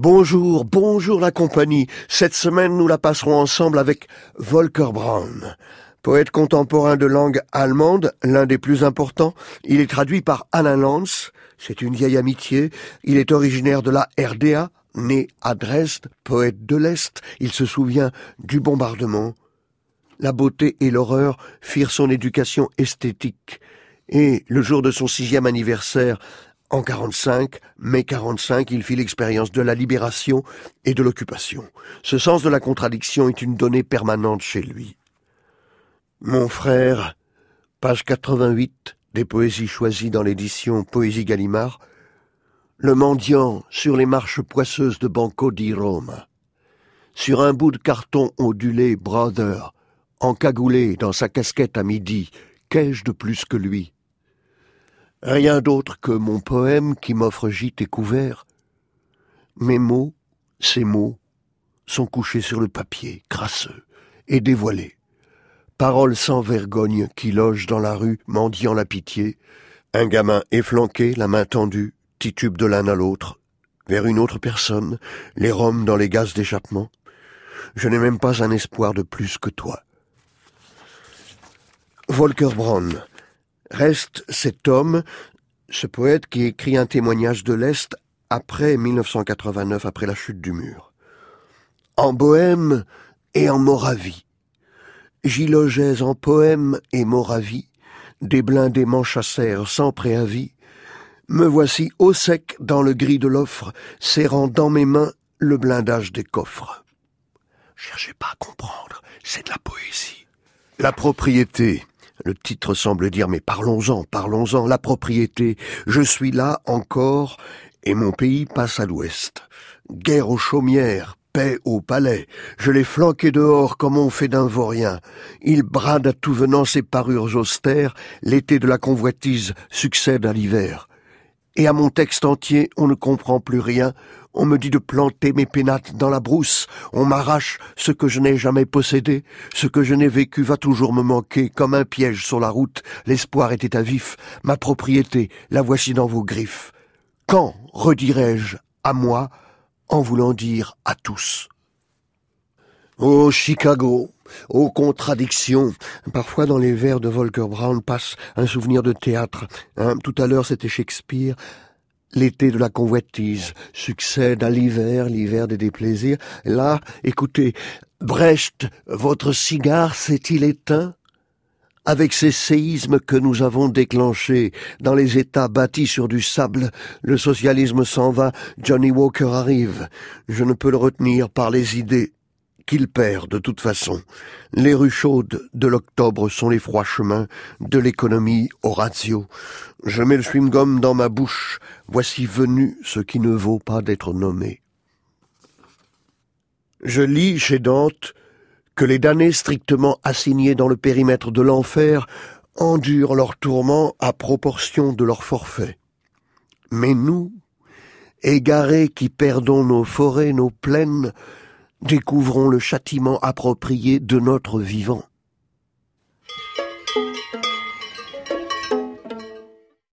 Bonjour, bonjour la compagnie. Cette semaine, nous la passerons ensemble avec Volker Braun. Poète contemporain de langue allemande, l'un des plus importants, il est traduit par Alain Lanz. C'est une vieille amitié. Il est originaire de la RDA, né à Dresde, poète de l'Est. Il se souvient du bombardement. La beauté et l'horreur firent son éducation esthétique. Et le jour de son sixième anniversaire, en 45, mai 45, il fit l'expérience de la libération et de l'occupation. Ce sens de la contradiction est une donnée permanente chez lui. Mon frère, page 88 des poésies choisies dans l'édition Poésie Gallimard, le mendiant sur les marches poisseuses de Banco di Roma. Sur un bout de carton ondulé, Brother, encagoulé dans sa casquette à midi, qu'ai-je de plus que lui? Rien d'autre que mon poème qui m'offre gîte et couvert. Mes mots, ces mots, sont couchés sur le papier, crasseux et dévoilés. Paroles sans vergogne qui logent dans la rue, mendiant la pitié. Un gamin efflanqué, la main tendue, titube de l'un à l'autre, vers une autre personne, les roms dans les gaz d'échappement. Je n'ai même pas un espoir de plus que toi. Volker Braun, Reste cet homme, ce poète qui écrit un témoignage de l'Est après 1989, après la chute du mur. En Bohème et en Moravie, j'y logeais en poème et Moravie, des blindés m'enchassèrent sans préavis. Me voici au sec dans le gris de l'offre, serrant dans mes mains le blindage des coffres. Cherchez pas à comprendre, c'est de la poésie. La propriété, le titre semble dire mais parlons-en, parlons-en, la propriété. Je suis là encore et mon pays passe à l'ouest. Guerre aux chaumières, paix au palais. Je l'ai flanqué dehors comme on fait d'un vaurien. Il brade à tout venant ses parures austères. L'été de la convoitise succède à l'hiver. Et à mon texte entier, on ne comprend plus rien. On me dit de planter mes pénates dans la brousse. On m'arrache ce que je n'ai jamais possédé. Ce que je n'ai vécu va toujours me manquer comme un piège sur la route. L'espoir était à vif. Ma propriété, la voici dans vos griffes. Quand redirai-je à moi en voulant dire à tous? Oh Chicago, aux contradictions. Parfois dans les vers de Volker Brown passe un souvenir de théâtre. Hein, tout à l'heure c'était Shakespeare. L'été de la convoitise succède à l'hiver, l'hiver des déplaisirs. Là, écoutez, Brecht, votre cigare s'est-il éteint? Avec ces séismes que nous avons déclenchés dans les États bâtis sur du sable, le socialisme s'en va, Johnny Walker arrive. Je ne peux le retenir par les idées qu'il perd de toute façon. Les rues chaudes de l'octobre sont les froids chemins de l'économie Horatio. Je mets le chewing-gum dans ma bouche. Voici venu ce qui ne vaut pas d'être nommé. Je lis chez Dante que les damnés strictement assignés dans le périmètre de l'enfer endurent leurs tourments à proportion de leur forfait. Mais nous, égarés qui perdons nos forêts, nos plaines, découvrons le châtiment approprié de notre vivant.